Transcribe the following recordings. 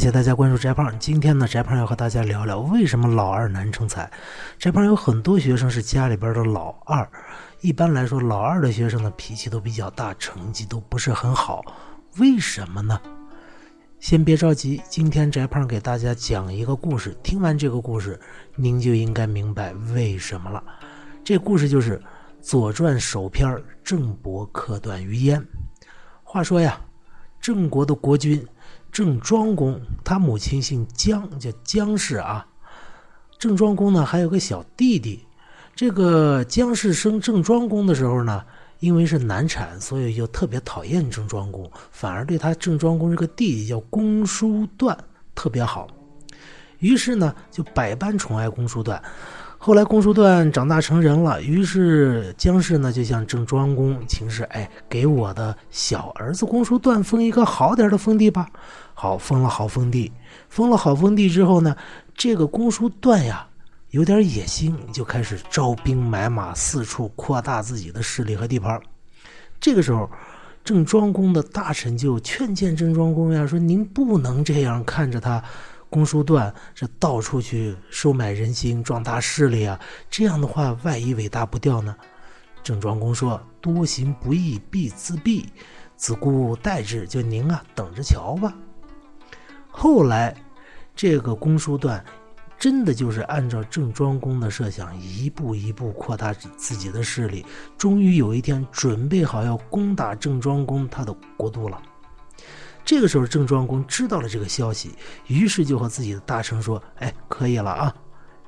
感谢大家关注翟胖。今天呢，翟胖要和大家聊聊为什么老二难成才。翟胖有很多学生是家里边的老二，一般来说，老二的学生呢脾气都比较大，成绩都不是很好。为什么呢？先别着急，今天翟胖给大家讲一个故事。听完这个故事，您就应该明白为什么了。这故事就是《左传》首篇郑伯克段于鄢。话说呀，郑国的国君。郑庄公，他母亲姓姜，叫姜氏啊。郑庄公呢，还有个小弟弟。这个姜氏生郑庄公的时候呢，因为是难产，所以就特别讨厌郑庄公，反而对他郑庄公这个弟弟叫公叔段特别好。于是呢，就百般宠爱公叔段。后来公叔段长大成人了，于是姜氏呢就向郑庄公请示：“哎，给我的小儿子公叔段封一个好点的封地吧。”好，封了好封地，封了好封地之后呢，这个公叔段呀有点野心，就开始招兵买马，四处扩大自己的势力和地盘。这个时候，郑庄公的大臣就劝谏郑庄公呀，说：“您不能这样看着他。”公叔段这到处去收买人心、壮大势力啊，这样的话，万一尾大不掉呢？郑庄公说：“多行不义必自毙，子固待之。”就您啊，等着瞧吧。后来，这个公叔段真的就是按照郑庄公的设想，一步一步扩大自己的势力，终于有一天准备好要攻打郑庄公他的国都了。这个时候，郑庄公知道了这个消息，于是就和自己的大臣说：“哎，可以了啊！”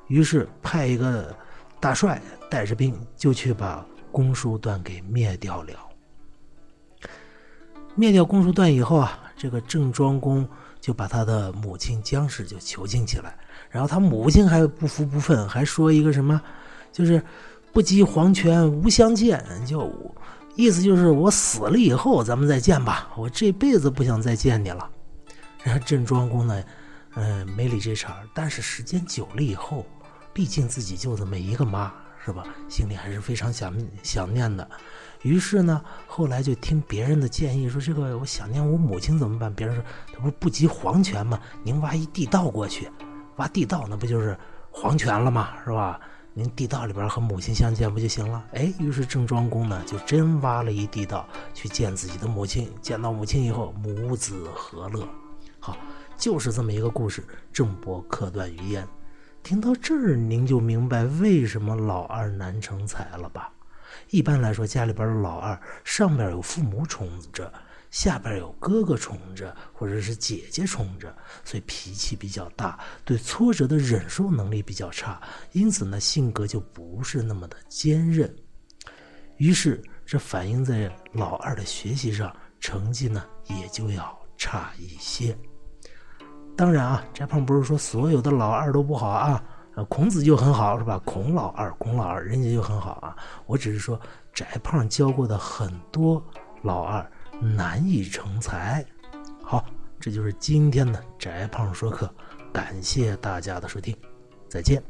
于是派一个大帅带着兵就去把公叔段给灭掉了。灭掉公叔段以后啊，这个郑庄公就把他的母亲姜氏就囚禁起来，然后他母亲还不服不忿，还说一个什么，就是“不及黄泉无相见”，就。意思就是我死了以后咱们再见吧，我这辈子不想再见你了。然后郑庄公呢，嗯，没理这茬但是时间久了以后，毕竟自己就这么一个妈，是吧？心里还是非常想想念的。于是呢，后来就听别人的建议，说这个我想念我母亲怎么办？别人说他不是不及黄泉吗？您挖一地道过去，挖地道那不就是黄泉了吗？是吧？您地道里边和母亲相见不就行了？哎，于是郑庄公呢就真挖了一地道去见自己的母亲。见到母亲以后，母子和乐。好，就是这么一个故事。郑伯克段于鄢，听到这儿您就明白为什么老二难成才了吧？一般来说，家里边的老二上边有父母宠着。下边有哥哥宠着，或者是姐姐宠着，所以脾气比较大，对挫折的忍受能力比较差，因此呢，性格就不是那么的坚韧。于是，这反映在老二的学习上，成绩呢也就要差一些。当然啊，翟胖不是说所有的老二都不好啊，孔子就很好，是吧？孔老二，孔老二，人家就很好啊。我只是说，翟胖教过的很多老二。难以成才。好，这就是今天的翟胖说课，感谢大家的收听，再见。